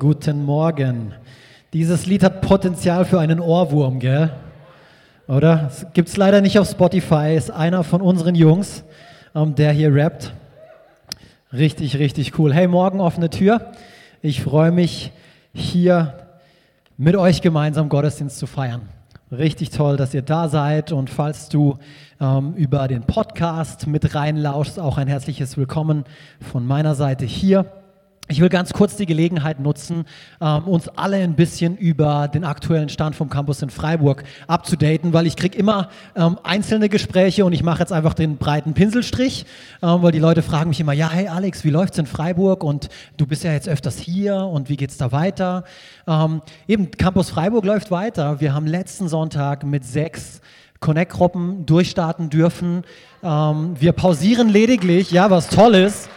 Guten Morgen. Dieses Lied hat Potenzial für einen Ohrwurm, gell? Oder? Gibt es leider nicht auf Spotify, ist einer von unseren Jungs, ähm, der hier rappt. Richtig, richtig cool. Hey, morgen offene Tür. Ich freue mich, hier mit euch gemeinsam Gottesdienst zu feiern. Richtig toll, dass ihr da seid und falls du ähm, über den Podcast mit reinlauschst, auch ein herzliches Willkommen von meiner Seite hier. Ich will ganz kurz die Gelegenheit nutzen, ähm, uns alle ein bisschen über den aktuellen Stand vom Campus in Freiburg abzudaten, weil ich kriege immer ähm, einzelne Gespräche und ich mache jetzt einfach den breiten Pinselstrich, ähm, weil die Leute fragen mich immer, ja, hey Alex, wie läuft's in Freiburg und du bist ja jetzt öfters hier und wie geht's da weiter? Eben, Campus Freiburg läuft weiter. Wir haben letzten Sonntag mit sechs Connect-Gruppen durchstarten dürfen. Wir pausieren lediglich, ja, was toll ist.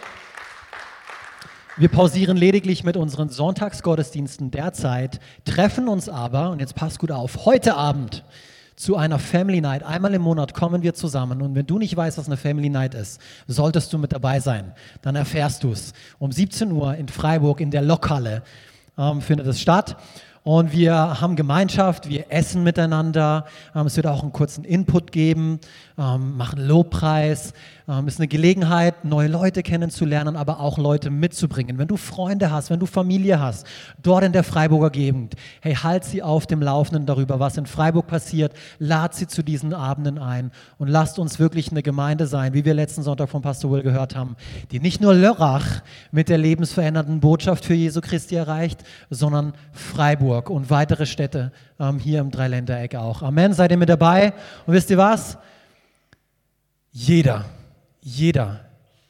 Wir pausieren lediglich mit unseren Sonntagsgottesdiensten derzeit, treffen uns aber, und jetzt passt gut auf, heute Abend zu einer Family Night. Einmal im Monat kommen wir zusammen und wenn du nicht weißt, was eine Family Night ist, solltest du mit dabei sein. Dann erfährst du es. Um 17 Uhr in Freiburg in der Lokhalle ähm, findet es statt. Und wir haben Gemeinschaft, wir essen miteinander. Ähm, es wird auch einen kurzen Input geben, ähm, machen Lobpreis. Ähm, ist eine Gelegenheit, neue Leute kennenzulernen, aber auch Leute mitzubringen. Wenn du Freunde hast, wenn du Familie hast, dort in der Freiburger Gegend, hey, halt sie auf dem Laufenden darüber, was in Freiburg passiert. Lad sie zu diesen Abenden ein und lasst uns wirklich eine Gemeinde sein, wie wir letzten Sonntag von Pastor Will gehört haben, die nicht nur Lörrach mit der lebensverändernden Botschaft für Jesu Christi erreicht, sondern Freiburg und weitere Städte ähm, hier im Dreiländereck auch. Amen. Seid ihr mit dabei? Und wisst ihr was? Jeder jeder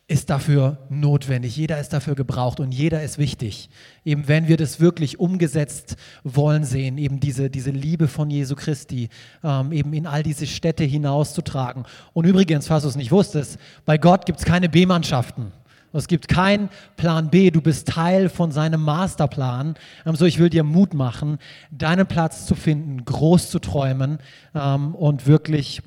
ist dafür notwendig, jeder ist dafür gebraucht und jeder ist wichtig. Eben wenn wir das wirklich umgesetzt wollen sehen, eben diese, diese Liebe von Jesu Christi, ähm, eben in all diese Städte hinauszutragen. Und übrigens, falls du es nicht wusstest, bei Gott gibt es keine B-Mannschaften. Es gibt keinen Plan B, du bist Teil von seinem Masterplan. Ähm, so, ich will dir Mut machen, deinen Platz zu finden, groß zu träumen ähm, und wirklich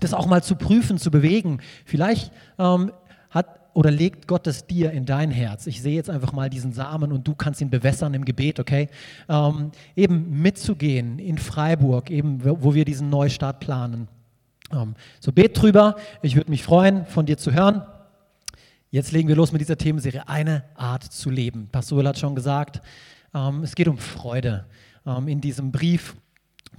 das auch mal zu prüfen, zu bewegen. Vielleicht ähm, hat oder legt Gott das dir in dein Herz. Ich sehe jetzt einfach mal diesen Samen und du kannst ihn bewässern im Gebet, okay? Ähm, eben mitzugehen in Freiburg, eben wo wir diesen Neustart planen. Ähm, so bet drüber. Ich würde mich freuen, von dir zu hören. Jetzt legen wir los mit dieser Themenserie Eine Art zu leben. Pastor hat schon gesagt, ähm, es geht um Freude. Ähm, in diesem Brief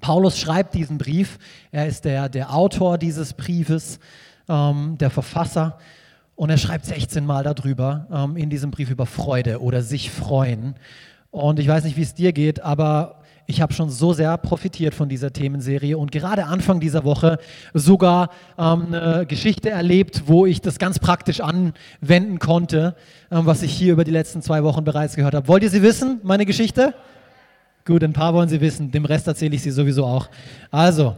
Paulus schreibt diesen Brief. Er ist der, der Autor dieses Briefes, ähm, der Verfasser. Und er schreibt 16 Mal darüber ähm, in diesem Brief über Freude oder sich freuen. Und ich weiß nicht, wie es dir geht, aber ich habe schon so sehr profitiert von dieser Themenserie und gerade Anfang dieser Woche sogar ähm, eine Geschichte erlebt, wo ich das ganz praktisch anwenden konnte, ähm, was ich hier über die letzten zwei Wochen bereits gehört habe. Wollt ihr sie wissen, meine Geschichte? Gut, ein paar wollen Sie wissen, dem Rest erzähle ich Sie sowieso auch. Also,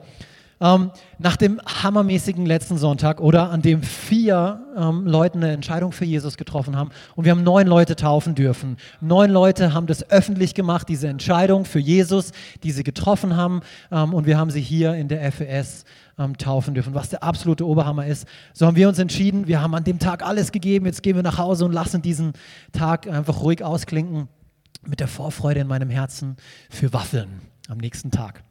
ähm, nach dem hammermäßigen letzten Sonntag oder an dem vier ähm, Leute eine Entscheidung für Jesus getroffen haben und wir haben neun Leute taufen dürfen. Neun Leute haben das öffentlich gemacht, diese Entscheidung für Jesus, die sie getroffen haben ähm, und wir haben sie hier in der FES ähm, taufen dürfen, was der absolute Oberhammer ist. So haben wir uns entschieden, wir haben an dem Tag alles gegeben, jetzt gehen wir nach Hause und lassen diesen Tag einfach ruhig ausklinken mit der Vorfreude in meinem Herzen für Waffeln am nächsten Tag.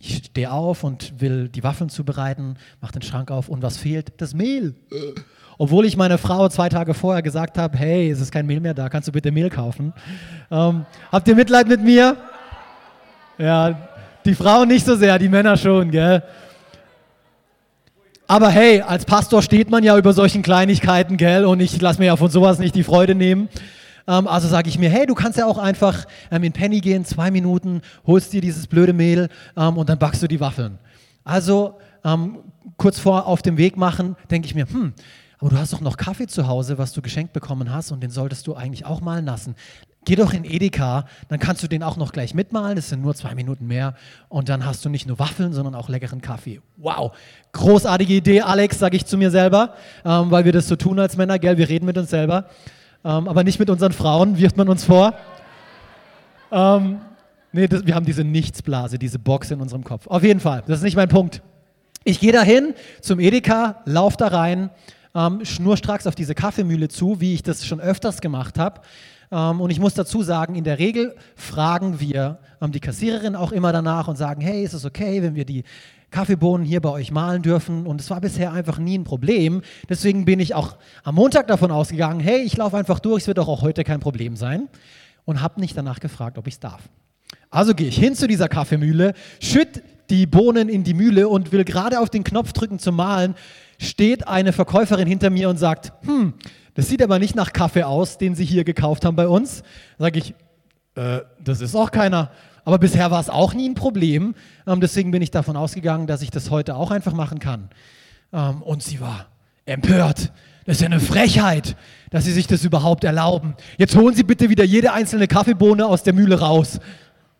Ich stehe auf und will die Waffeln zubereiten, mache den Schrank auf und was fehlt? Das Mehl. Obwohl ich meiner Frau zwei Tage vorher gesagt habe, hey, es ist kein Mehl mehr da, kannst du bitte Mehl kaufen? Ähm, habt ihr Mitleid mit mir? Ja, die Frauen nicht so sehr, die Männer schon, gell? Aber hey, als Pastor steht man ja über solchen Kleinigkeiten, gell? Und ich lasse mir ja von sowas nicht die Freude nehmen. Ähm, also sage ich mir, hey, du kannst ja auch einfach ähm, in Penny gehen, zwei Minuten, holst dir dieses blöde Mehl ähm, und dann backst du die Waffeln. Also kurz vor auf dem Weg machen, denke ich mir, hm, aber du hast doch noch Kaffee zu Hause, was du geschenkt bekommen hast und den solltest du eigentlich auch malen lassen. Geh doch in Edeka, dann kannst du den auch noch gleich mitmalen, das sind nur zwei Minuten mehr und dann hast du nicht nur Waffeln, sondern auch leckeren Kaffee. Wow, großartige Idee, Alex, sage ich zu mir selber, ähm, weil wir das so tun als Männer, gell, wir reden mit uns selber ähm, aber nicht mit unseren Frauen, wirft man uns vor. Ähm, nee, das, wir haben diese Nichtsblase, diese Box in unserem Kopf. Auf jeden Fall, das ist nicht mein Punkt. Ich gehe dahin zum Edeka, lauf da rein, ähm, schnurstracks auf diese Kaffeemühle zu, wie ich das schon öfters gemacht habe. Ähm, und ich muss dazu sagen, in der Regel fragen wir ähm, die Kassiererin auch immer danach und sagen, hey, ist es okay, wenn wir die Kaffeebohnen hier bei euch malen dürfen? Und es war bisher einfach nie ein Problem. Deswegen bin ich auch am Montag davon ausgegangen, hey, ich laufe einfach durch, es wird auch heute kein Problem sein. Und habe nicht danach gefragt, ob ich es darf. Also gehe ich hin zu dieser Kaffeemühle, schütt die Bohnen in die Mühle und will gerade auf den Knopf drücken zum Malen, steht eine Verkäuferin hinter mir und sagt, hm, das sieht aber nicht nach Kaffee aus, den Sie hier gekauft haben bei uns. Sage ich, äh, das ist auch keiner. Aber bisher war es auch nie ein Problem. Ähm, deswegen bin ich davon ausgegangen, dass ich das heute auch einfach machen kann. Ähm, und sie war empört. Das ist ja eine Frechheit, dass Sie sich das überhaupt erlauben. Jetzt holen Sie bitte wieder jede einzelne Kaffeebohne aus der Mühle raus.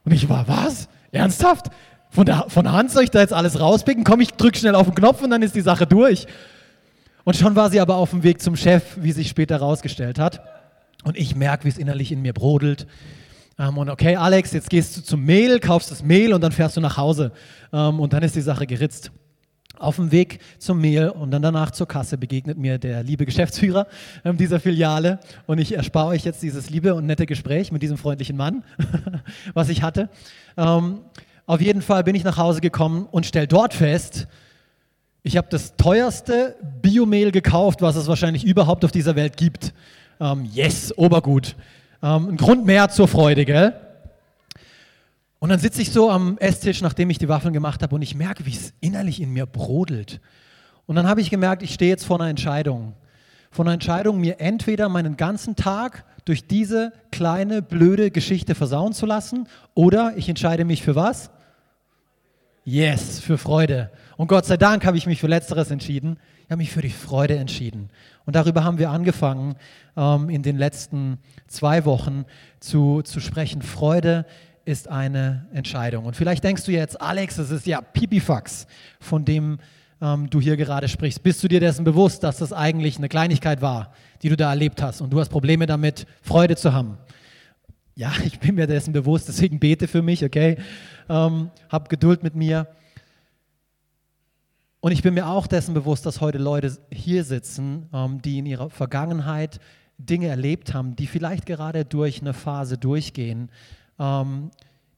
Und ich war, was? Ernsthaft? Von der, von Hand soll ich da jetzt alles rauspicken? Komm, ich drück schnell auf den Knopf und dann ist die Sache durch. Und schon war sie aber auf dem Weg zum Chef, wie sich später herausgestellt hat. Und ich merke, wie es innerlich in mir brodelt. Ähm, und okay, Alex, jetzt gehst du zum Mehl, kaufst das Mehl und dann fährst du nach Hause. Ähm, und dann ist die Sache geritzt. Auf dem Weg zum Mehl und dann danach zur Kasse begegnet mir der liebe Geschäftsführer ähm, dieser Filiale. Und ich erspare euch jetzt dieses liebe und nette Gespräch mit diesem freundlichen Mann, was ich hatte. Ähm, auf jeden Fall bin ich nach Hause gekommen und stelle dort fest, ich habe das teuerste Biomehl gekauft, was es wahrscheinlich überhaupt auf dieser Welt gibt. Ähm, yes, Obergut. Ähm, ein Grund mehr zur Freude, gell? Und dann sitze ich so am Esstisch, nachdem ich die Waffeln gemacht habe, und ich merke, wie es innerlich in mir brodelt. Und dann habe ich gemerkt, ich stehe jetzt vor einer Entscheidung. Vor einer Entscheidung, mir entweder meinen ganzen Tag durch diese kleine, blöde Geschichte versauen zu lassen, oder ich entscheide mich für was? Yes, für Freude. Und Gott sei Dank habe ich mich für Letzteres entschieden. Ich habe mich für die Freude entschieden. Und darüber haben wir angefangen, ähm, in den letzten zwei Wochen zu, zu sprechen. Freude ist eine Entscheidung. Und vielleicht denkst du jetzt, Alex, das ist ja Pipifax, von dem ähm, du hier gerade sprichst. Bist du dir dessen bewusst, dass das eigentlich eine Kleinigkeit war, die du da erlebt hast und du hast Probleme damit, Freude zu haben? Ja, ich bin mir dessen bewusst, deswegen bete für mich, okay? ähm, hab Geduld mit mir. Und ich bin mir auch dessen bewusst, dass heute Leute hier sitzen, ähm, die in ihrer Vergangenheit Dinge erlebt haben, die vielleicht gerade durch eine Phase durchgehen, ähm,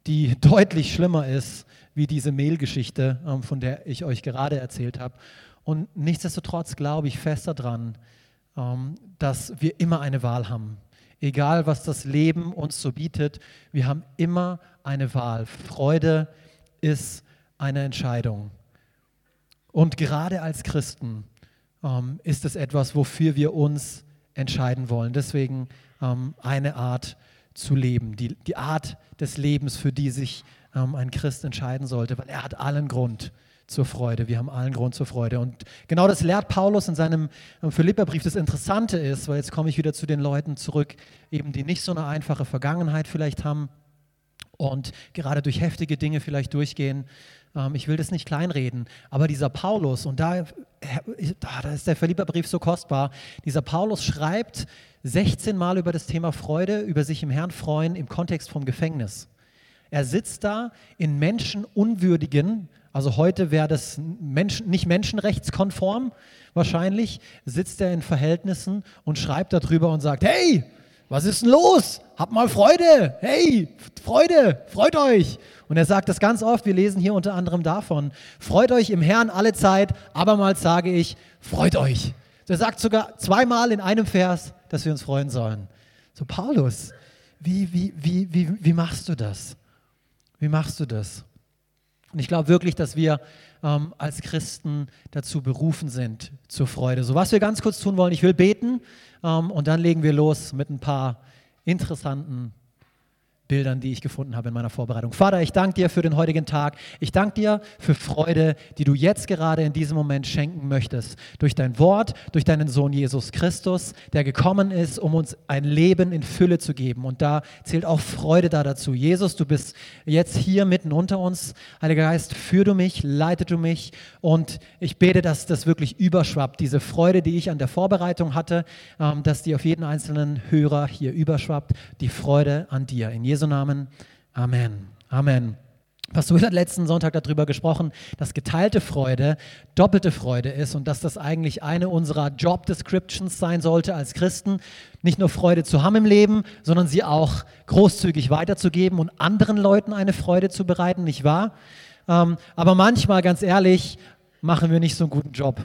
die deutlich schlimmer ist wie diese Mailgeschichte, ähm, von der ich euch gerade erzählt habe. Und nichtsdestotrotz glaube ich fest daran, dass wir immer eine Wahl haben. Egal, was das Leben uns so bietet, wir haben immer eine Wahl. Freude ist eine Entscheidung. Und gerade als Christen ähm, ist es etwas, wofür wir uns entscheiden wollen. Deswegen ähm, eine Art zu leben, die, die Art des Lebens, für die sich ähm, ein Christ entscheiden sollte, weil er hat allen Grund zur Freude. Wir haben allen Grund zur Freude. Und genau das lehrt Paulus in seinem Philipperbrief. Das Interessante ist, weil jetzt komme ich wieder zu den Leuten zurück, eben die nicht so eine einfache Vergangenheit vielleicht haben, und gerade durch heftige Dinge vielleicht durchgehen. Ähm, ich will das nicht kleinreden, aber dieser Paulus, und da, da ist der Philipperbrief so kostbar, dieser Paulus schreibt 16 Mal über das Thema Freude, über sich im Herrn freuen im Kontext vom Gefängnis. Er sitzt da in menschenunwürdigen, also heute wäre das Menschen, nicht menschenrechtskonform wahrscheinlich, sitzt er in Verhältnissen und schreibt darüber und sagt, hey, was ist denn los? Habt mal Freude. Hey, Freude, freut euch. Und er sagt das ganz oft, wir lesen hier unter anderem davon, freut euch im Herrn alle Zeit, abermals sage ich, freut euch. Er sagt sogar zweimal in einem Vers, dass wir uns freuen sollen. So, Paulus, wie, wie, wie, wie, wie machst du das? Wie machst du das? Und ich glaube wirklich, dass wir ähm, als Christen dazu berufen sind zur Freude. So, was wir ganz kurz tun wollen, ich will beten ähm, und dann legen wir los mit ein paar interessanten Bildern, die ich gefunden habe in meiner Vorbereitung. Vater, ich danke dir für den heutigen Tag. Ich danke dir für Freude, die du jetzt gerade in diesem Moment schenken möchtest. Durch dein Wort, durch deinen Sohn Jesus Christus, der gekommen ist, um uns ein Leben in Fülle zu geben. Und da zählt auch Freude da dazu. Jesus, du bist jetzt hier mitten unter uns. Heiliger Geist, führ du mich, leite du mich. Und ich bete, dass das wirklich überschwappt. Diese Freude, die ich an der Vorbereitung hatte, ähm, dass die auf jeden einzelnen Hörer hier überschwappt. Die Freude an dir. In Jesus Jesu Namen. Amen. Amen. Pastor Will hat letzten Sonntag darüber gesprochen, dass geteilte Freude doppelte Freude ist und dass das eigentlich eine unserer Job Descriptions sein sollte als Christen, nicht nur Freude zu haben im Leben, sondern sie auch großzügig weiterzugeben und anderen Leuten eine Freude zu bereiten, nicht wahr? Ähm, aber manchmal, ganz ehrlich, machen wir nicht so einen guten Job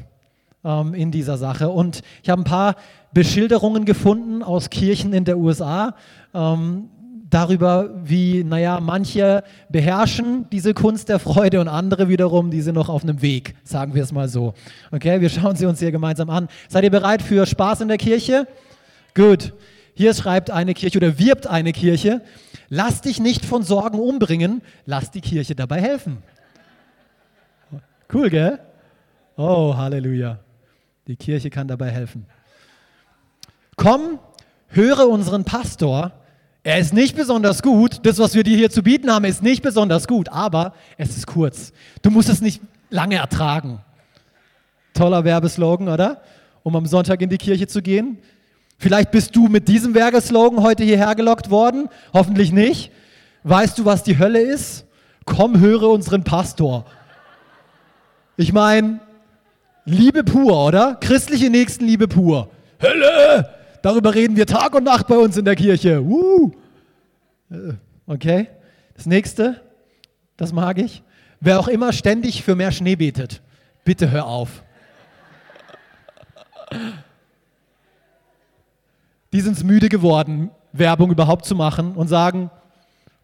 ähm, in dieser Sache. Und ich habe ein paar Beschilderungen gefunden aus Kirchen in der USA ähm, darüber, wie, naja, manche beherrschen diese Kunst der Freude und andere wiederum, die sind noch auf einem Weg, sagen wir es mal so. Okay, wir schauen sie uns hier gemeinsam an. Seid ihr bereit für Spaß in der Kirche? Gut. Hier schreibt eine Kirche oder wirbt eine Kirche, lass dich nicht von Sorgen umbringen, lass die Kirche dabei helfen. Cool, gell? Oh, Halleluja. Die Kirche kann dabei helfen. Komm, höre unseren Pastor. Er ist nicht besonders gut. Das, was wir dir hier zu bieten haben, ist nicht besonders gut, aber es ist kurz. Du musst es nicht lange ertragen. Toller Werbeslogan, oder? Um am Sonntag in die Kirche zu gehen. Vielleicht bist du mit diesem Werbeslogan heute hierher gelockt worden. Hoffentlich nicht. Weißt du, was die Hölle ist? Komm, höre unseren Pastor. Ich meine, Liebe pur, oder? Christliche Nächstenliebe pur. Hölle! Darüber reden wir Tag und Nacht bei uns in der Kirche. Uh. Okay. Das nächste, das mag ich. Wer auch immer ständig für mehr Schnee betet, bitte hör auf. Die sind es müde geworden, Werbung überhaupt zu machen und sagen,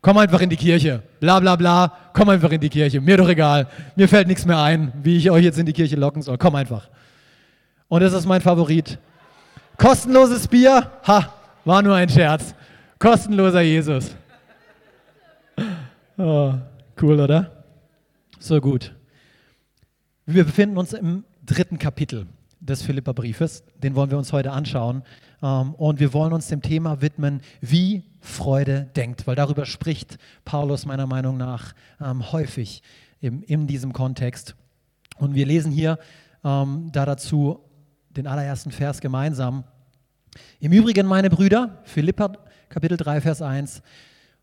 komm einfach in die Kirche, bla bla bla, komm einfach in die Kirche, mir doch egal, mir fällt nichts mehr ein, wie ich euch jetzt in die Kirche locken soll, komm einfach. Und das ist mein Favorit. Kostenloses Bier, ha, war nur ein Scherz. Kostenloser Jesus. Oh, cool, oder? So gut. Wir befinden uns im dritten Kapitel des Philipperbriefes. Den wollen wir uns heute anschauen. Ähm, und wir wollen uns dem Thema widmen, wie Freude denkt, weil darüber spricht Paulus meiner Meinung nach ähm, häufig in diesem Kontext. Und wir lesen hier ähm, da dazu den allerersten Vers gemeinsam. Im Übrigen, meine Brüder, Philippa Kapitel 3, Vers 1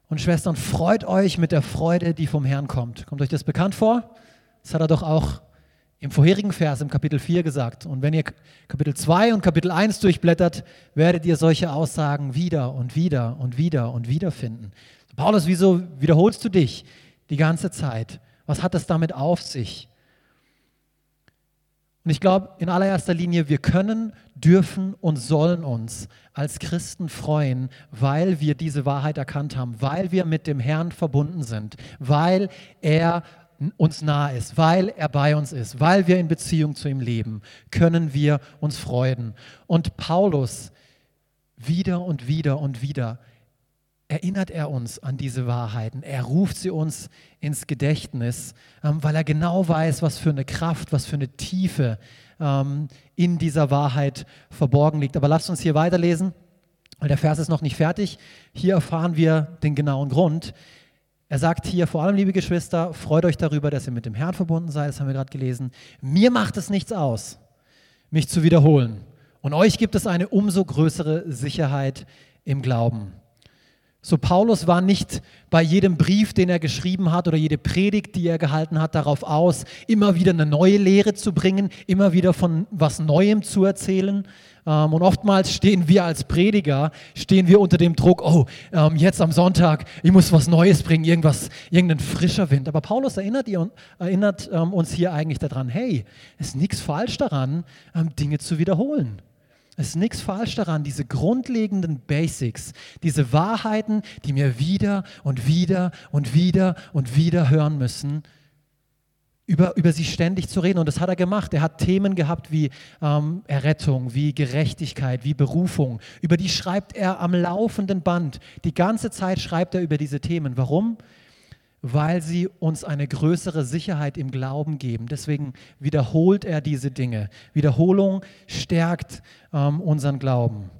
und Schwestern, freut euch mit der Freude, die vom Herrn kommt. Kommt euch das bekannt vor? Das hat er doch auch im vorherigen Vers, im Kapitel 4 gesagt. Und wenn ihr Kapitel 2 und Kapitel 1 durchblättert, werdet ihr solche Aussagen wieder und wieder und wieder und wieder finden. Paulus, wieso wiederholst du dich die ganze Zeit? Was hat es damit auf sich? Und ich glaube, in allererster Linie, wir können, dürfen und sollen uns als Christen freuen, weil wir diese Wahrheit erkannt haben, weil wir mit dem Herrn verbunden sind, weil er uns nah ist, weil er bei uns ist, weil wir in Beziehung zu ihm leben, können wir uns freuen. Und Paulus wieder und wieder und wieder erinnert er uns an diese Wahrheiten. Er ruft sie uns ins Gedächtnis, ähm, weil er genau weiß, was für eine Kraft, was für eine Tiefe ähm, in dieser Wahrheit verborgen liegt. Aber lasst uns hier weiterlesen, weil der Vers ist noch nicht fertig. Hier erfahren wir den genauen Grund. Er sagt hier vor allem, liebe Geschwister, freut euch darüber, dass ihr mit dem Herrn verbunden seid, das haben wir gerade gelesen. Mir macht es nichts aus, mich zu wiederholen. Und euch gibt es eine umso größere Sicherheit im Glauben. So Paulus war nicht bei jedem Brief, den er geschrieben hat oder jede Predigt, die er gehalten hat, darauf aus, immer wieder eine neue Lehre zu bringen, immer wieder von was Neuem zu erzählen. Ähm, und oftmals stehen wir als Prediger, stehen wir unter dem Druck, oh, ähm, jetzt am Sonntag, ich muss was Neues bringen, irgendwas, irgendein frischer Wind. Aber Paulus erinnert, erinnert ähm, uns hier eigentlich daran, hey, es ist nichts falsch daran, Dinge zu wiederholen. Es ist nichts falsch daran, diese grundlegenden Basics, diese Wahrheiten, die wir wieder und wieder und wieder und wieder hören müssen, über, über sie ständig zu reden. Und das hat er gemacht. Er hat Themen gehabt wie ähm, Errettung, wie Gerechtigkeit, wie Berufung. Über die schreibt er am laufenden Band. Die ganze Zeit schreibt er über diese Themen. Warum? Weil sie uns eine größere Sicherheit im Glauben geben. Deswegen wiederholt er diese Dinge. Wiederholung stärkt ähm, unseren Glauben.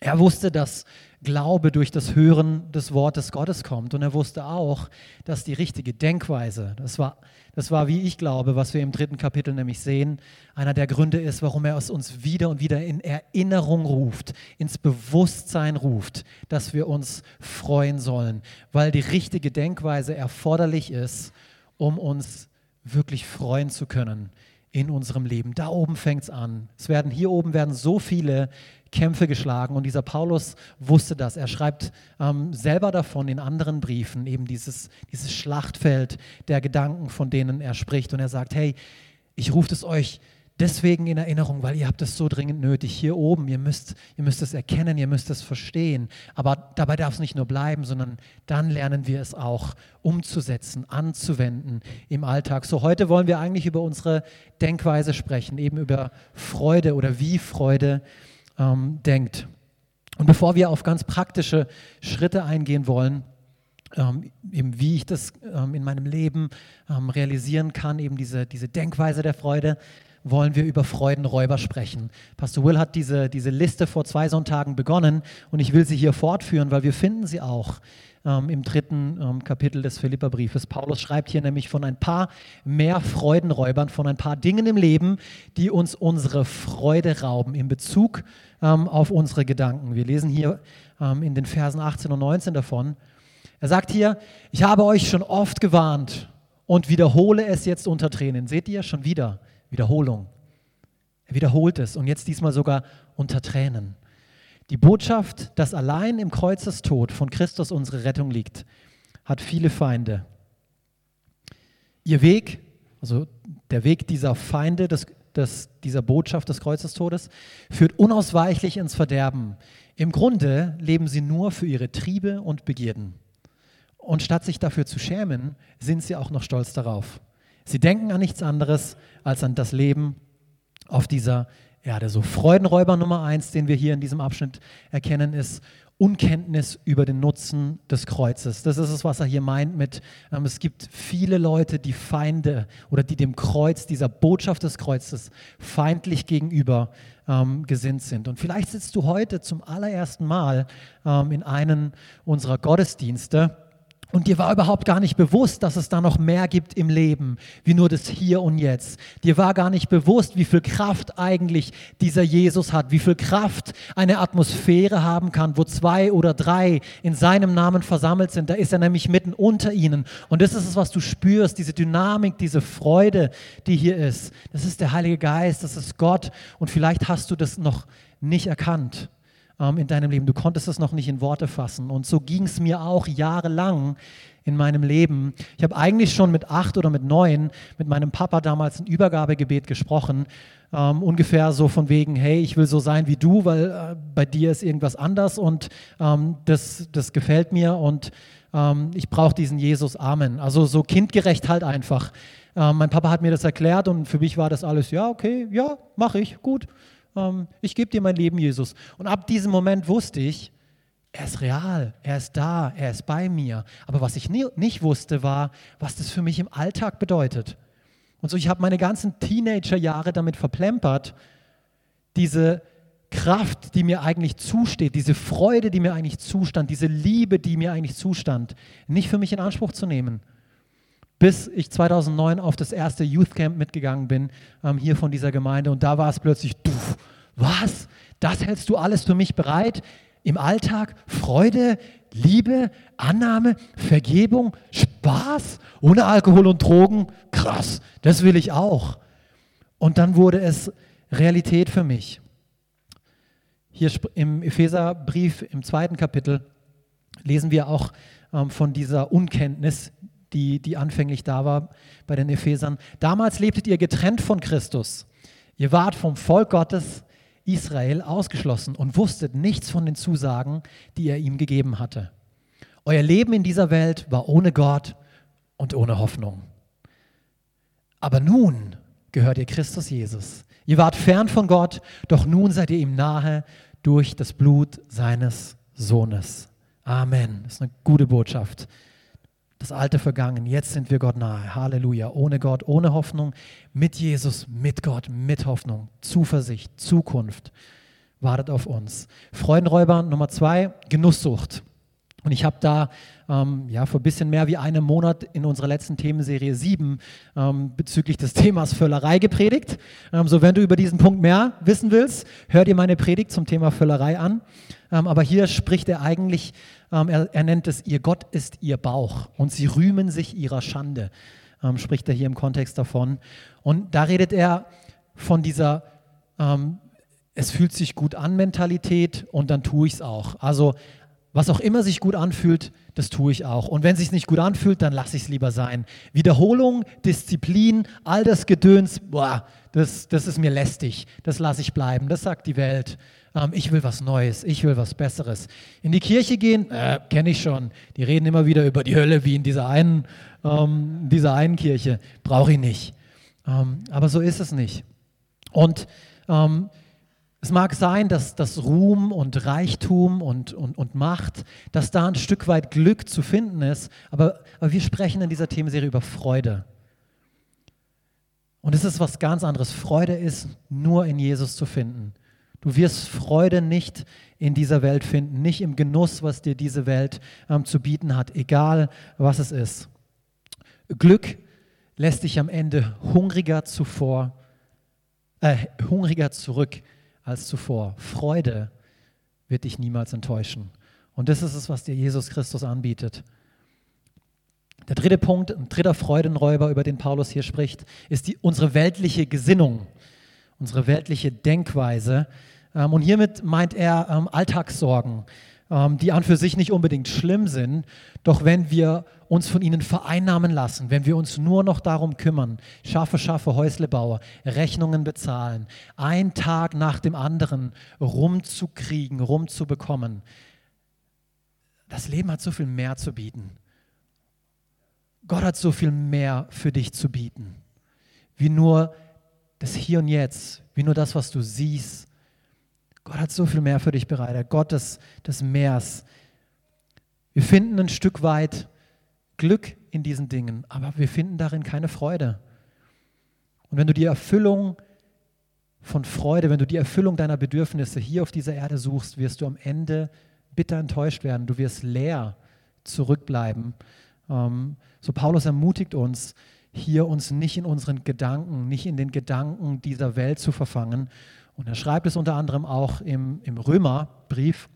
Er wusste, dass Glaube durch das Hören des Wortes Gottes kommt. Und er wusste auch, dass die richtige Denkweise, das war, das war, wie ich glaube, was wir im dritten Kapitel nämlich sehen, einer der Gründe ist, warum er es uns wieder und wieder in Erinnerung ruft, ins Bewusstsein ruft, dass wir uns freuen sollen, weil die richtige Denkweise erforderlich ist, um uns wirklich freuen zu können in unserem Leben. Da oben fängt es an. Es werden hier oben werden so viele Kämpfe geschlagen und dieser Paulus wusste das. Er schreibt ähm, selber davon in anderen Briefen eben dieses, dieses Schlachtfeld der Gedanken, von denen er spricht und er sagt, hey, ich rufe es euch deswegen in Erinnerung, weil ihr habt es so dringend nötig. Hier oben, ihr müsst, ihr müsst es erkennen, ihr müsst es verstehen. Aber dabei darf es nicht nur bleiben, sondern dann lernen wir es auch umzusetzen, anzuwenden im Alltag. So heute wollen wir eigentlich über unsere Denkweise sprechen, eben über Freude oder wie Freude ähm, denkt. Und bevor wir auf ganz praktische Schritte eingehen wollen, ähm, eben wie ich das ähm, in meinem Leben ähm, realisieren kann, eben diese, diese Denkweise der Freude, wollen wir über Freudenräuber sprechen. Pastor Will hat diese, diese Liste vor zwei Sonntagen begonnen und ich will sie hier fortführen, weil wir finden sie auch ähm, im dritten ähm, Kapitel des Philipperbriefes. Paulus schreibt hier nämlich von ein paar mehr Freudenräubern, von ein paar Dingen im Leben, die uns unsere Freude rauben in Bezug ähm, auf unsere Gedanken. Wir lesen hier ähm, in den Versen 18 und 19 davon. Er sagt hier, ich habe euch schon oft gewarnt und wiederhole es jetzt unter Tränen. Seht ihr schon wieder? Wiederholung. Er wiederholt es und jetzt diesmal sogar unter Tränen. Die Botschaft, dass allein im Kreuzestod von Christus unsere Rettung liegt, hat viele Feinde. Ihr Weg, also der Weg dieser Feinde, des, des, dieser Botschaft des Kreuzestodes, führt unausweichlich ins Verderben. Im Grunde leben sie nur für ihre Triebe und Begierden. Und statt sich dafür zu schämen, sind sie auch noch stolz darauf. Sie denken an nichts anderes als an das Leben auf dieser Erde. So Freudenräuber Nummer eins, den wir hier in diesem Abschnitt erkennen, ist Unkenntnis über den Nutzen des Kreuzes. Das ist es, was er hier meint mit, ähm, es gibt viele Leute, die Feinde oder die dem Kreuz, dieser Botschaft des Kreuzes feindlich gegenüber ähm, gesinnt sind. Und vielleicht sitzt du heute zum allerersten Mal ähm, in einem unserer Gottesdienste und dir war überhaupt gar nicht bewusst, dass es da noch mehr gibt im Leben, wie nur das Hier und Jetzt. Dir war gar nicht bewusst, wie viel Kraft eigentlich dieser Jesus hat, wie viel Kraft eine Atmosphäre haben kann, wo zwei oder drei in seinem Namen versammelt sind. Da ist er nämlich mitten unter ihnen. Und das ist es, was du spürst, diese Dynamik, diese Freude, die hier ist. Das ist der Heilige Geist, das ist Gott. Und vielleicht hast du das noch nicht erkannt ähm, in deinem Leben. Du konntest es noch nicht in Worte fassen. Und so ging es mir auch jahrelang in meinem Leben. Ich habe eigentlich schon mit acht oder mit neun mit meinem Papa damals ein Übergabegebet gesprochen. Ähm, ungefähr so von wegen, hey, ich will so sein wie du, weil äh, bei dir ist irgendwas anders und ähm, das, das gefällt mir und ähm, ich brauche diesen Jesus. Amen. Also so kindgerecht halt einfach. Ähm, mein Papa hat mir das erklärt und für mich war das alles, ja, okay, ja, mache ich, gut ähm, ich gebe dir mein Leben, Jesus. Und ab diesem Moment wusste ich, er ist real, er ist da, er ist bei mir. Aber was ich nie, nicht wusste, war, was das für mich im Alltag bedeutet. Und so, ich habe meine ganzen Teenagerjahre damit verplempert, diese Kraft, die mir eigentlich zusteht, diese Freude, die mir eigentlich zustand, diese Liebe, die mir eigentlich zustand, nicht für mich in Anspruch zu nehmen bis ich 2009 auf das erste Youth Camp mitgegangen bin, ähm, hier von dieser Gemeinde. Und da war es plötzlich, du, was? Das hältst du alles für mich bereit? Im Alltag Freude, Liebe, Annahme, Vergebung, Spaß, ohne Alkohol und Drogen? Krass, das will ich auch. Und dann wurde es Realität für mich. Hier im Epheserbrief im zweiten Kapitel lesen wir auch ähm, von dieser Unkenntnis, die, die anfänglich da war bei den Ephesern. Damals lebtet ihr getrennt von Christus. Ihr wart vom Volk Gottes Israel ausgeschlossen und wusstet nichts von den Zusagen, die er ihm gegeben hatte. Euer Leben in dieser Welt war ohne Gott und ohne Hoffnung. Aber nun gehört ihr Christus Jesus. Ihr wart fern von Gott, doch nun seid ihr ihm nahe durch das Blut seines Sohnes. Amen. Das ist eine gute Botschaft das Alte vergangen, jetzt sind wir Gott nahe. Halleluja. Ohne Gott, ohne Hoffnung, mit Jesus, mit Gott, mit Hoffnung, Zuversicht, Zukunft. wartet auf uns. Freudenräuber Nummer zwei, Genusssucht. Und ich habe da ähm, ja, vor ein bisschen mehr wie einem Monat in unserer letzten Themenserie 7 ähm, bezüglich des Themas Völlerei gepredigt. Ähm, so, wenn du über diesen Punkt mehr wissen willst, hör dir meine Predigt zum Thema Völlerei an. Ähm, aber hier spricht er eigentlich, ähm, er, er, nennt es, ihr Gott ist ihr Bauch und sie rühmen sich ihrer Schande, ähm, spricht er hier im Kontext davon. Und da redet er von dieser es fühlt sich gut an Mentalität und dann tue ich es auch. Also was auch immer sich gut anfühlt, das tue ich auch. Und wenn es sich nicht gut anfühlt, dann lasse ich es lieber sein. Wiederholung, Disziplin, all das Gedöns, boah, das, das ist mir lästig. Das lasse ich bleiben. Das sagt die Welt. Ähm, ich will was Neues, ich will was Besseres. In die Kirche gehen, äh, kenne ich schon. Die reden immer wieder über die Hölle, wie in dieser einen, ähm, dieser einen Kirche. Brauche ich nicht. Ähm, aber so ist es nicht. Und ähm, es mag sein, dass das Ruhm und Reichtum und, und, und Macht, dass da ein Stück weit Glück zu finden ist, aber, aber wir sprechen in dieser Themenserie über Freude. Und es ist was ganz anderes. Freude ist nur in Jesus zu finden. Du wirst Freude nicht in dieser Welt finden, nicht im Genuss, was dir diese Welt ähm, zu bieten hat, egal was es ist. Glück lässt dich am Ende hungriger zuvor, äh, hungriger zurück als zuvor. Freude wird dich niemals enttäuschen. Und das ist es, was dir Jesus Christus anbietet. Der dritte Punkt, ein dritter Freudenräuber, über den Paulus hier spricht, ist die, unsere weltliche Gesinnung, unsere weltliche Denkweise. Ähm, und hiermit meint er ähm, Alltagssorgen, die an für sich nicht unbedingt schlimm sind, doch wenn wir uns von ihnen vereinnahmen lassen, wenn wir uns nur noch darum kümmern, schaffe, schaffe, Häuslebauer, Rechnungen bezahlen, ein Tag nach dem anderen rumzukriegen, rumzubekommen, das Leben hat so viel mehr zu bieten. Gott hat so viel mehr für dich zu bieten, wie nur das Hier und Jetzt, wie nur das, was du siehst, Gott hat so viel mehr für dich bereitet. Gott des, des Meers. Wir finden ein Stück weit Glück in diesen Dingen, aber wir finden darin keine Freude. Und wenn du die Erfüllung von Freude, wenn du die Erfüllung deiner Bedürfnisse hier auf dieser Erde suchst, wirst du am Ende bitter enttäuscht werden. Du wirst leer zurückbleiben. Ähm, so Paulus ermutigt uns, hier uns nicht in unseren Gedanken, nicht in den Gedanken dieser Welt zu verfangen, und er schreibt es unter anderem auch im, im Römerbrief,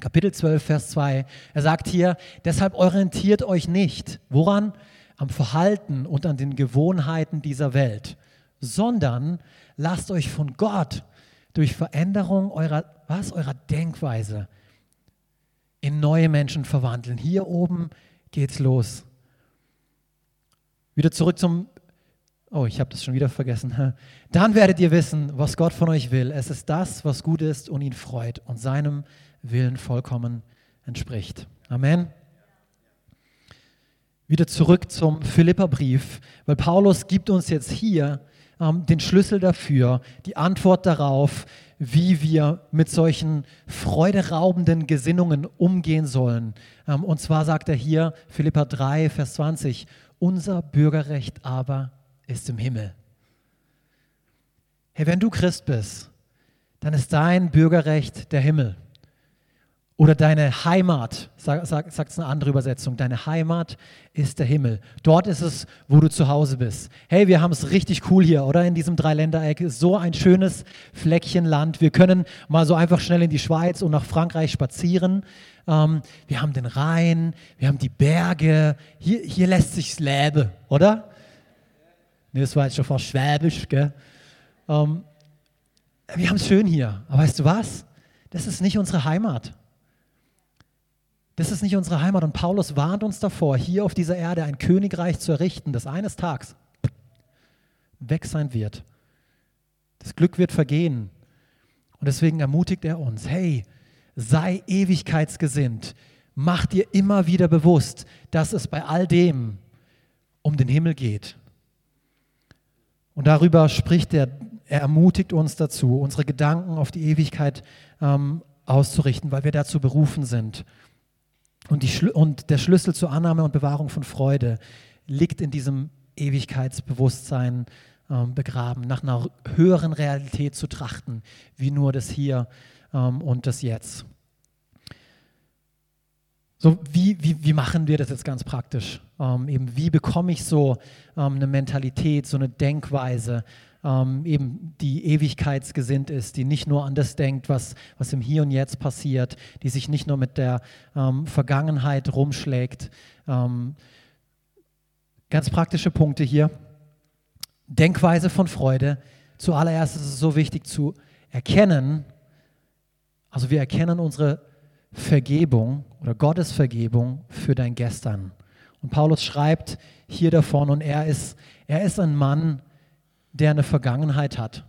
Kapitel 12, Vers 2. Er sagt hier, deshalb orientiert euch nicht. Woran? Am Verhalten und an den Gewohnheiten dieser Welt, sondern lasst euch von Gott durch Veränderung eurer, was, eurer Denkweise in neue Menschen verwandeln. Hier oben geht's los. Wieder zurück zum Oh, ich habe das schon wieder vergessen. Dann werdet ihr wissen, was Gott von euch will. Es ist das, was gut ist und ihn freut und seinem Willen vollkommen entspricht. Amen. Wieder zurück zum Philipperbrief, weil Paulus gibt uns jetzt hier ähm, den Schlüssel dafür, die Antwort darauf, wie wir mit solchen freuderaubenden Gesinnungen umgehen sollen. Ähm, und zwar sagt er hier, Philippa 3, Vers 20, unser Bürgerrecht aber ist im Himmel. Hey, wenn du Christ bist, dann ist dein Bürgerrecht der Himmel. Oder deine Heimat, sagt sag, es eine andere Übersetzung, deine Heimat ist der Himmel. Dort ist es, wo du zu Hause bist. Hey, wir haben es richtig cool hier, oder? In diesem Dreiländereck. So ein schönes Fleckchen Land. Wir können mal so einfach schnell in die Schweiz und nach Frankreich spazieren. Ähm, wir haben den Rhein, wir haben die Berge. Hier, hier lässt sich's leben, oder? Das war jetzt schon fast schwäbisch, gell? Ähm, wir haben es schön hier. Aber weißt du was? Das ist nicht unsere Heimat. Das ist nicht unsere Heimat. Und Paulus warnt uns davor, hier auf dieser Erde ein Königreich zu errichten, das eines Tages weg sein wird. Das Glück wird vergehen. Und deswegen ermutigt er uns, hey, sei ewigkeitsgesinnt. Mach dir immer wieder bewusst, dass es bei all dem um den Himmel geht. Und darüber spricht er, er ermutigt uns dazu, unsere Gedanken auf die Ewigkeit ähm, auszurichten, weil wir dazu berufen sind. Und, die, und der Schlüssel zur Annahme und Bewahrung von Freude liegt in diesem Ewigkeitsbewusstsein ähm, begraben, nach einer höheren Realität zu trachten, wie nur das Hier ähm, und das Jetzt. So, wie, wie, wie machen wir das jetzt ganz praktisch? Ähm, eben, wie bekomme ich so ähm, eine Mentalität, so eine Denkweise, ähm, eben die ewigkeitsgesinnt ist, die nicht nur an das denkt, was, was im Hier und Jetzt passiert, die sich nicht nur mit der ähm, Vergangenheit rumschlägt. Ähm, ganz praktische Punkte hier. Denkweise von Freude. Zuallererst ist es so wichtig zu erkennen, also wir erkennen unsere Vergebung oder Gottes Vergebung für dein Gestern. Und Paulus schreibt hier davon und er ist, er ist ein Mann, der eine Vergangenheit hat.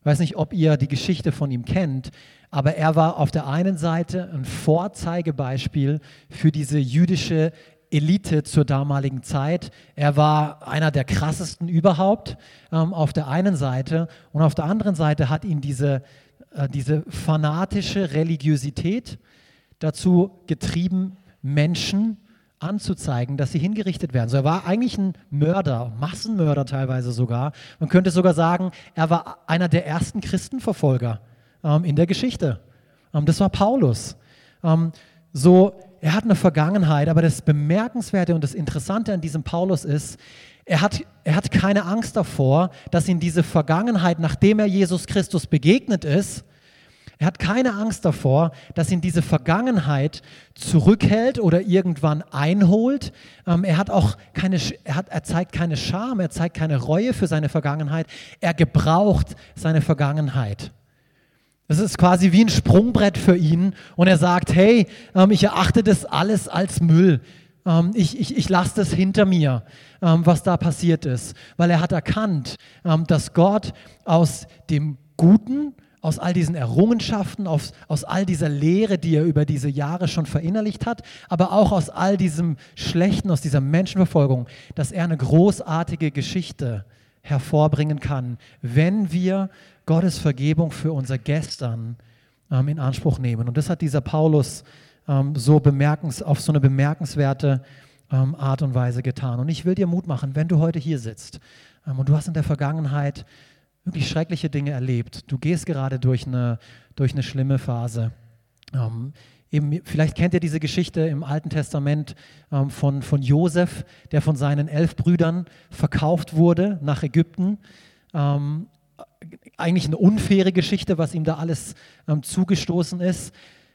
Ich weiß nicht, ob ihr die Geschichte von ihm kennt, aber er war auf der einen Seite ein Vorzeigebeispiel für diese jüdische Elite zur damaligen Zeit. Er war einer der krassesten überhaupt ähm, auf der einen Seite und auf der anderen Seite hat ihn diese, äh, diese fanatische Religiosität dazu getrieben, Menschen anzuzeigen, dass sie hingerichtet werden. So, er war eigentlich ein Mörder, Massenmörder teilweise sogar. Man könnte sogar sagen, er war einer der ersten Christenverfolger ähm, in der Geschichte. Ähm, das war Paulus. Ähm, so, er hat eine Vergangenheit, aber das Bemerkenswerte und das Interessante an diesem Paulus ist, er hat, er hat keine Angst davor, dass ihn diese Vergangenheit, nachdem er Jesus Christus begegnet ist, er hat keine Angst davor, dass ihn diese Vergangenheit zurückhält oder irgendwann einholt. Ähm, er, hat auch keine, er, hat, er zeigt keine Scham, er zeigt keine Reue für seine Vergangenheit. Er gebraucht seine Vergangenheit. Das ist quasi wie ein Sprungbrett für ihn und er sagt, hey, ähm, ich erachte das alles als Müll. Ähm, ich, ich, ich lasse das hinter mir, ähm, was da passiert ist, weil er hat erkannt, ähm, dass Gott aus dem Guten, aus all diesen Errungenschaften, aus, aus all dieser Lehre, die er über diese Jahre schon verinnerlicht hat, aber auch aus all diesem Schlechten, aus dieser Menschenverfolgung, dass er eine großartige Geschichte hervorbringen kann, wenn wir Gottes Vergebung für unser Gestern ähm, in Anspruch nehmen. Und das hat dieser Paulus ähm, so bemerkens, auf so eine bemerkenswerte ähm, Art und Weise getan. Und ich will dir Mut machen, wenn du heute hier sitzt ähm, und du hast in der Vergangenheit wirklich schreckliche Dinge erlebt. Du gehst gerade durch eine, durch eine schlimme Phase. Ähm, eben, vielleicht kennt ihr diese Geschichte im Alten Testament ähm, von, von Josef, der von seinen elf Brüdern verkauft wurde nach Ägypten. Ähm, eigentlich eine unfaire Geschichte, was ihm da alles ähm, zugestoßen ist.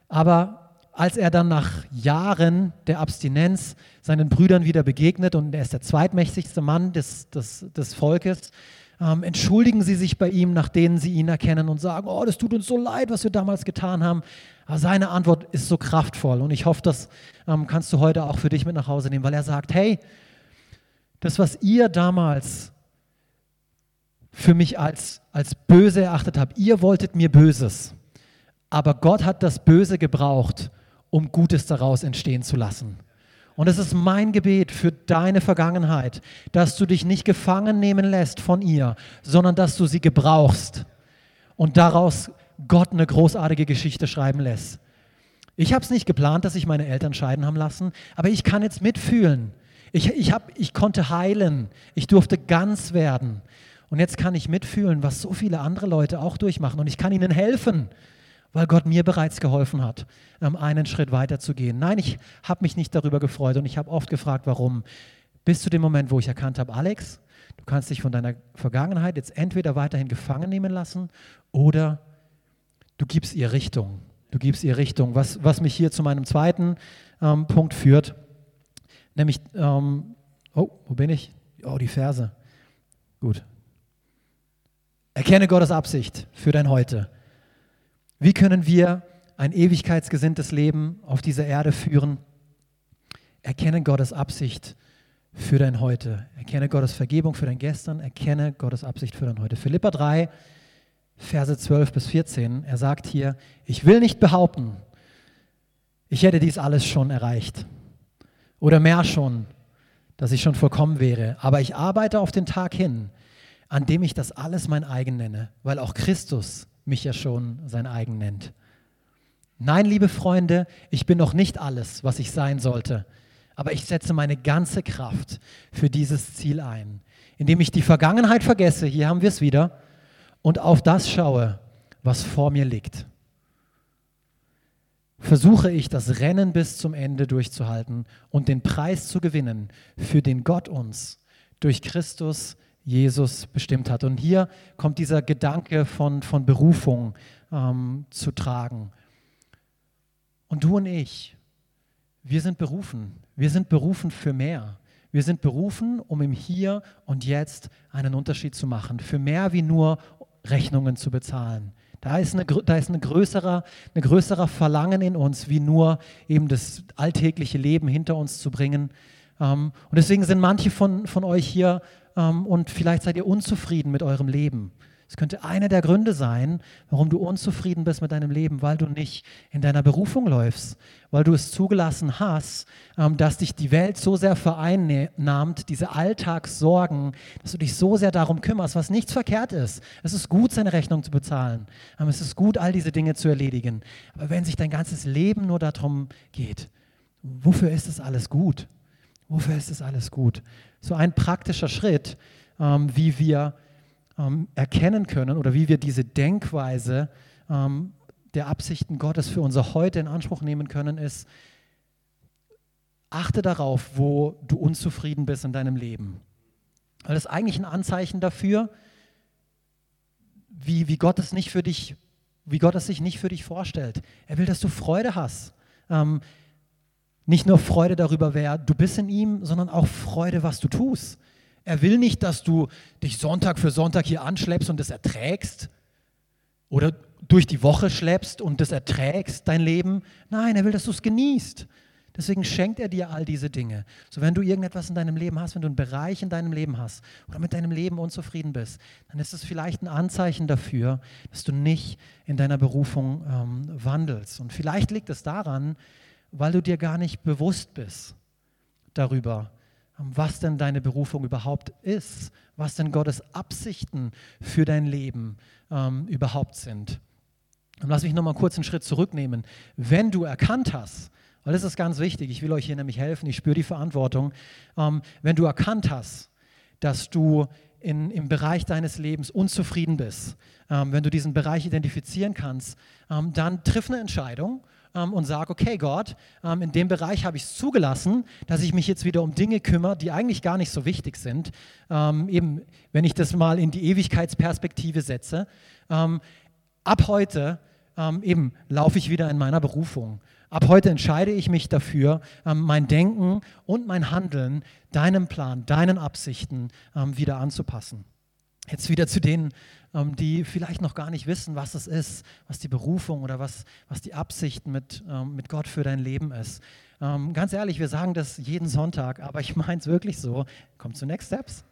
Aber als er dann nach Jahren der Abstinenz seinen Brüdern wieder begegnet und er ist der zweitmächtigste Mann des, des, des Volkes, ähm, entschuldigen sie sich bei ihm, nachdem sie ihn erkennen und sagen, oh, das tut uns so leid, was wir damals getan haben. Aber seine Antwort ist so kraftvoll und ich hoffe, das ähm, kannst du heute auch für dich mit nach Hause nehmen, weil er sagt, hey, das, was ihr damals für mich als, als böse erachtet habt, ihr wolltet mir Böses, aber Gott hat das Böse gebraucht, um Gutes daraus entstehen zu lassen. Und es ist mein Gebet für deine Vergangenheit, dass du dich nicht gefangen nehmen lässt von ihr, sondern dass du sie gebrauchst und daraus Gott eine großartige Geschichte schreiben lässt. Ich habe es nicht geplant, dass sich meine Eltern scheiden haben lassen, aber ich kann jetzt mitfühlen. Ich, ich, hab, ich konnte heilen, ich durfte ganz werden. Und jetzt kann ich mitfühlen, was so viele andere Leute auch durchmachen. Und ich kann ihnen helfen weil Gott mir bereits geholfen hat, ähm, einen Schritt weiter zu gehen. Nein, ich habe mich nicht darüber gefreut und ich habe oft gefragt, warum. Bis zu dem Moment, wo ich erkannt habe, Alex, du kannst dich von deiner Vergangenheit jetzt entweder weiterhin gefangen nehmen lassen oder du gibst ihr Richtung. Du gibst ihr Richtung. Was, was mich hier zu meinem zweiten ähm, Punkt führt, nämlich, ähm, oh, wo bin ich? Oh, die Verse. Gut. Erkenne Gottes Absicht für dein Heute. Wie können wir ein ewigkeitsgesinntes Leben auf dieser Erde führen? Erkenne Gottes Absicht für dein Heute. Erkenne Gottes Vergebung für dein Gestern. Erkenne Gottes Absicht für dein Heute. Philippa 3, Verse 12 bis 14. Er sagt hier, ich will nicht behaupten, ich hätte dies alles schon erreicht oder mehr schon, dass ich schon vollkommen wäre. Aber ich arbeite auf den Tag hin, an dem ich das alles mein eigen nenne, weil auch Christus mich ja schon sein eigen nennt. Nein, liebe Freunde, ich bin noch nicht alles, was ich sein sollte, aber ich setze meine ganze Kraft für dieses Ziel ein, indem ich die Vergangenheit vergesse, hier haben wir es wieder, und auf das schaue, was vor mir liegt. Versuche ich das Rennen bis zum Ende durchzuhalten und den Preis zu gewinnen, für den Gott uns durch Christus Jesus bestimmt hat. Und hier kommt dieser Gedanke von, von Berufung ähm, zu tragen. Und du und ich, wir sind berufen. Wir sind berufen für mehr. Wir sind berufen, um im Hier und Jetzt einen Unterschied zu machen. Für mehr wie nur Rechnungen zu bezahlen. Da ist, eine, da ist eine größerer, eine größerer Verlangen in uns, wie nur eben das alltägliche Leben hinter uns zu bringen. Ähm, und deswegen sind manche von, von euch hier ähm, und vielleicht seid ihr unzufrieden mit eurem Leben. Es könnte einer der Gründe sein, warum du unzufrieden bist mit deinem Leben, weil du nicht in deiner Berufung läufst, weil du es zugelassen hast, ähm, dass dich die Welt so sehr vereinnahmt, diese Alltagssorgen, dass du dich so sehr darum kümmerst, was nichts verkehrt ist. Es ist gut, seine Rechnung zu bezahlen. Ähm, es ist gut, all diese Dinge zu erledigen. Aber wenn sich dein ganzes Leben nur darum geht, wofür ist es alles gut? Wofür ist es alles gut? So ein praktischer Schritt, ähm, wie wir ähm, erkennen können oder wie wir diese Denkweise ähm, der Absichten Gottes für unser Heute in Anspruch nehmen können, ist, achte darauf, wo du unzufrieden bist in deinem Leben. Weil das ist eigentlich ein Anzeichen dafür, wie, wie Gott es nicht für dich, wie Gott es sich nicht für dich vorstellt. Er will, dass du Freude hast. Ähm, nicht nur Freude darüber, wer du bist in ihm, sondern auch Freude, was du tust. Er will nicht, dass du dich Sonntag für Sonntag hier anschleppst und das erträgst oder durch die Woche schleppst und das erträgst, dein Leben. Nein, er will, dass du es genießt. Deswegen schenkt er dir all diese Dinge. So, wenn du irgendetwas in deinem Leben hast, wenn du einen Bereich in deinem Leben hast oder mit deinem Leben unzufrieden bist, dann ist es vielleicht ein Anzeichen dafür, dass du nicht in deiner Berufung ähm, wandelst. Und vielleicht liegt es daran, weil du dir gar nicht bewusst bist darüber, was denn deine Berufung überhaupt ist, was denn Gottes Absichten für dein Leben ähm, überhaupt sind. Und lass mich nochmal kurz einen Schritt zurücknehmen. Wenn du erkannt hast, weil das ist ganz wichtig, ich will euch hier nämlich helfen, ich spüre die Verantwortung, ähm, wenn du erkannt hast, dass du in, im Bereich deines Lebens unzufrieden bist, ähm, wenn du diesen Bereich identifizieren kannst, ähm, dann triff eine Entscheidung ähm, und sage, okay Gott, ähm, in dem Bereich habe ich es zugelassen, dass ich mich jetzt wieder um Dinge kümmere, die eigentlich gar nicht so wichtig sind. Ähm, eben, wenn ich das mal in die Ewigkeitsperspektive setze. Ähm, ab heute ähm, eben laufe ich wieder in meiner Berufung. Ab heute entscheide ich mich dafür, ähm, mein Denken und mein Handeln deinem Plan, deinen Absichten wieder anzupassen. Jetzt wieder zu denen, ähm, die vielleicht noch gar nicht wissen, was es ist, was die Berufung oder was, was die Absicht mit, ähm, mit Gott für dein Leben ist. Ähm, ganz ehrlich, wir sagen das jeden Sonntag, aber ich meine es wirklich so. Kommt zu Next Steps.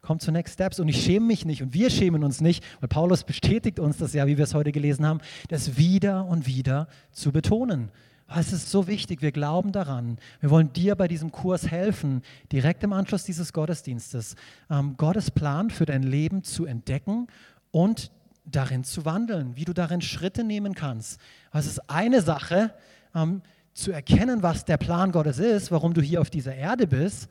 Kommt zu Next Steps und ich schäme mich nicht und wir schämen uns nicht, weil Paulus bestätigt uns das ja, wie wir es heute gelesen haben, das wieder und wieder zu betonen. Es ist so wichtig, wir glauben daran. Wir wollen dir bei diesem Kurs helfen, direkt im Anschluss dieses Gottesdienstes ähm, Gottes Plan für dein Leben zu entdecken und darin zu wandeln, wie du darin Schritte nehmen kannst. Es ist eine Sache, ähm, zu erkennen, was der Plan Gottes ist, warum du hier auf dieser Erde bist.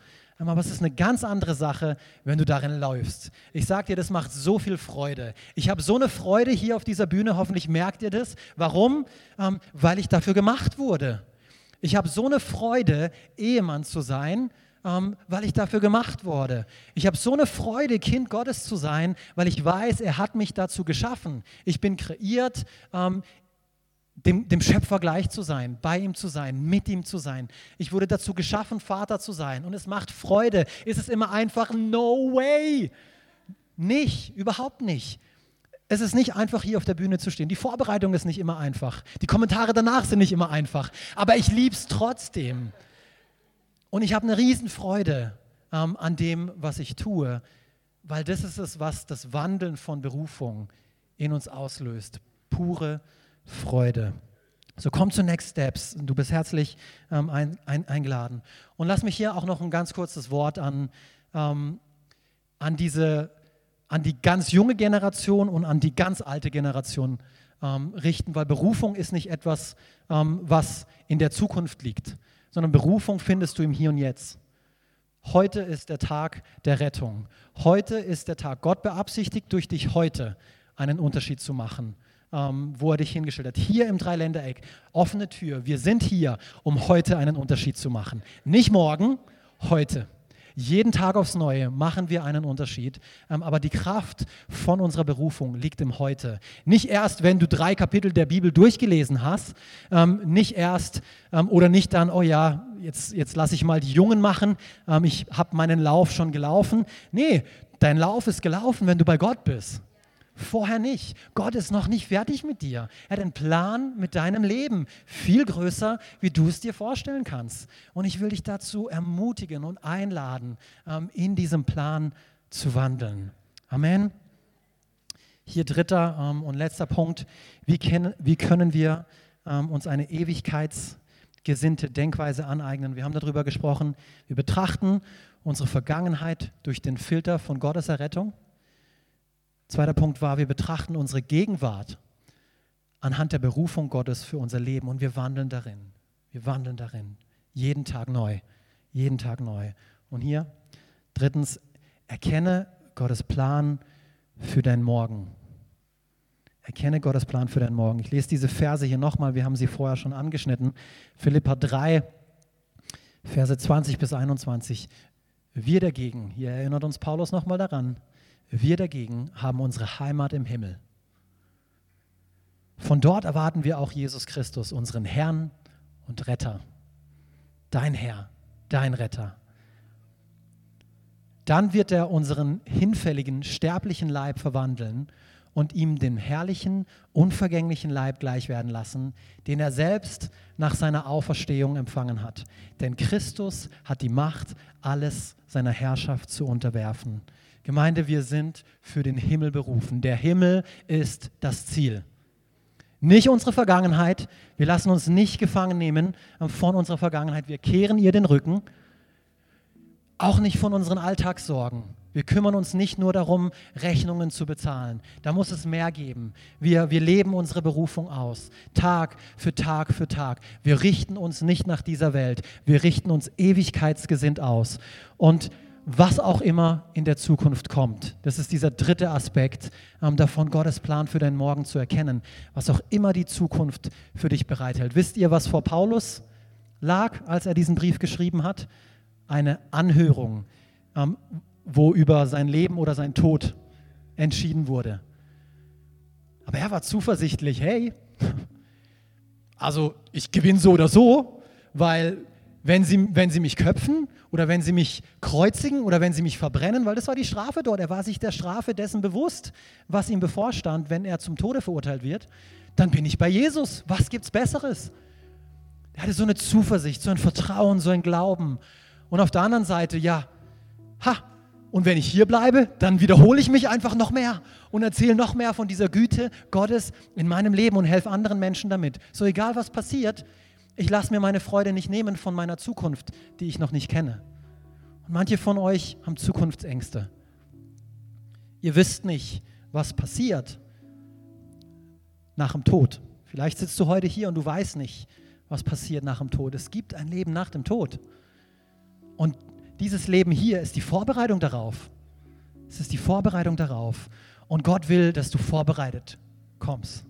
Aber es ist eine ganz andere Sache, wenn du darin läufst. Ich sage dir, das macht so viel Freude. Ich habe so eine Freude hier auf dieser Bühne, hoffentlich merkt ihr das. Warum? Ähm, weil ich dafür gemacht wurde. Ich habe so eine Freude, Ehemann zu sein, ähm, weil ich dafür gemacht wurde. Ich habe so eine Freude, Kind Gottes zu sein, weil ich weiß, er hat mich dazu geschaffen. Ich bin kreiert, ähm, dem, dem Schöpfer gleich zu sein, bei ihm zu sein, mit ihm zu sein. Ich wurde dazu geschaffen, Vater zu sein. Und es macht Freude. Ist es immer einfach? No way. Nicht, überhaupt nicht. Es ist nicht einfach, hier auf der Bühne zu stehen. Die Vorbereitung ist nicht immer einfach. Die Kommentare danach sind nicht immer einfach. Aber ich liebe es trotzdem. Und ich habe eine Riesenfreude ähm, an dem, was ich tue, weil das ist es, was das Wandeln von Berufung in uns auslöst. Pure Freude. So komm zu Next Steps. Du bist herzlich ähm, ein, ein, eingeladen. Und lass mich hier auch noch ein ganz kurzes Wort an, ähm, an diese, an die ganz junge Generation und an die ganz alte Generation ähm, richten, weil Berufung ist nicht etwas, ähm, was in der Zukunft liegt, sondern Berufung findest du im Hier und Jetzt. Heute ist der Tag der Rettung. Heute ist der Tag. Gott beabsichtigt durch dich heute einen Unterschied zu machen, ähm, wo er dich hingestellt hat. Hier im Dreiländereck, offene Tür. Wir sind hier, um heute einen Unterschied zu machen. Nicht morgen, heute. Jeden Tag aufs Neue machen wir einen Unterschied, ähm, aber die Kraft von unserer Berufung liegt im Heute. Nicht erst, wenn du drei Kapitel der Bibel durchgelesen hast, ähm, nicht erst ähm, oder nicht dann, oh ja, jetzt, jetzt lasse ich mal die Jungen machen, ich habe meinen Lauf schon gelaufen. Nee, dein Lauf ist gelaufen, wenn du bei Gott bist. Vorher nicht. Gott ist noch nicht fertig mit dir. Er hat einen Plan mit deinem Leben, viel größer, wie du es dir vorstellen kannst. Und ich will dich dazu ermutigen und einladen, ähm, in diesem Plan zu wandeln. Amen. Hier dritter ähm, und letzter Punkt. Wie, können wir ähm, uns eine ewigkeitsgesinnte Denkweise aneignen? Wir haben darüber gesprochen. Wir betrachten unsere Vergangenheit durch den Filter von Gottes Errettung. Zweiter Punkt war, wir betrachten unsere Gegenwart anhand der Berufung Gottes für unser Leben und wir wandeln darin. Wir wandeln darin. Jeden Tag neu. Jeden Tag neu. Und hier, drittens, erkenne Gottes Plan für dein Morgen. Erkenne Gottes Plan für dein Morgen. Ich lese diese Verse hier nochmal, wir haben sie vorher schon angeschnitten. Philippa 3, Verse 20 bis 21. Wir dagegen, hier erinnert uns Paulus nochmal daran, wir dagegen haben unsere Heimat im Himmel. Von dort erwarten wir auch Jesus Christus, unseren Herrn und Retter. Dein Herr, dein Retter. Dann wird er unseren hinfälligen, sterblichen Leib verwandeln und ihm den herrlichen, unvergänglichen Leib gleich werden lassen, den er selbst nach seiner Auferstehung empfangen hat. Denn Christus hat die Macht, alles seiner Herrschaft zu unterwerfen. Gemeinde, wir sind für den Himmel berufen. Der Himmel ist das Ziel. Nicht unsere Vergangenheit. Wir lassen uns nicht gefangen nehmen von unserer Vergangenheit. Wir kehren ihr den Rücken. Auch nicht von unseren Alltagssorgen. Wir kümmern uns nicht nur darum, Rechnungen zu bezahlen. Da muss es mehr geben. Wir, wir leben unsere Berufung aus, Tag für Tag für Tag. Wir richten uns nicht nach dieser Welt. Wir richten uns ewigkeitsgesinnt aus. Und was auch immer in der Zukunft kommt. Das ist dieser dritte Aspekt ähm, davon, Gottes Plan für deinen Morgen zu erkennen. Was auch immer die Zukunft für dich bereithält. Wisst ihr, was vor Paulus lag, als er diesen Brief geschrieben hat? Eine Anhörung, ähm, wo über sein Leben oder sein Tod entschieden wurde. Aber er war zuversichtlich, hey, also ich gewinne so oder so, weil wenn sie, wenn sie mich köpfen oder wenn sie mich kreuzigen oder wenn sie mich verbrennen, weil das war die Strafe dort. Er war sich der Strafe dessen bewusst, was ihm bevorstand, wenn er zum Tode verurteilt wird. Dann bin ich bei Jesus. Was gibt's Besseres? Er hatte so eine Zuversicht, so ein Vertrauen, so ein Glauben. Und auf der anderen Seite, ja, ha, und wenn ich hier bleibe, dann wiederhole ich mich einfach noch mehr und erzähle noch mehr von dieser Güte Gottes in meinem Leben und helfe anderen Menschen damit. So egal was passiert, ich lasse mir meine Freude nicht nehmen von meiner Zukunft, die ich noch nicht kenne. Und manche von euch haben Zukunftsängste. Ihr wisst nicht, was passiert nach dem Tod. Vielleicht sitzt du heute hier und du weißt nicht, was passiert nach dem Tod. Es gibt ein Leben nach dem Tod. Und dieses Leben hier ist die Vorbereitung darauf. Es ist die Vorbereitung darauf. Und Gott will, dass du vorbereitet kommst.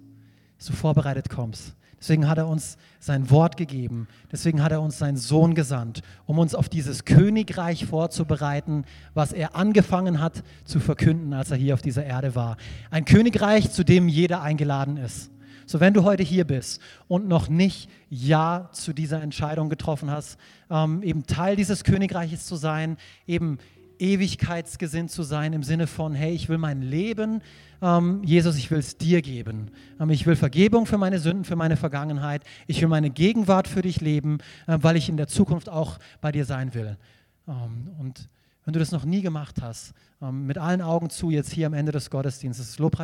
Dass du vorbereitet kommst. Deswegen hat er uns sein Wort gegeben. Deswegen hat er uns seinen Sohn gesandt, um uns auf dieses Königreich vorzubereiten, was er angefangen hat zu verkünden, als er hier auf dieser Erde war. Ein Königreich, zu dem jeder eingeladen ist. So, wenn du heute hier bist und noch nicht Ja zu dieser Entscheidung getroffen hast, ähm, eben Teil dieses Königreiches zu sein, eben ewigkeitsgesinnt zu sein im Sinne von, hey, ich will mein Leben, ähm, Jesus, ich will es dir geben. Ähm, ich will Vergebung für meine Sünden, für meine Vergangenheit. Ich will meine Gegenwart für dich leben, äh, weil ich in der Zukunft auch bei dir sein will. Ähm, und wenn du das noch nie gemacht hast, ähm, mit allen Augen zu, jetzt hier am Ende des Gottesdienstes, Lobpreis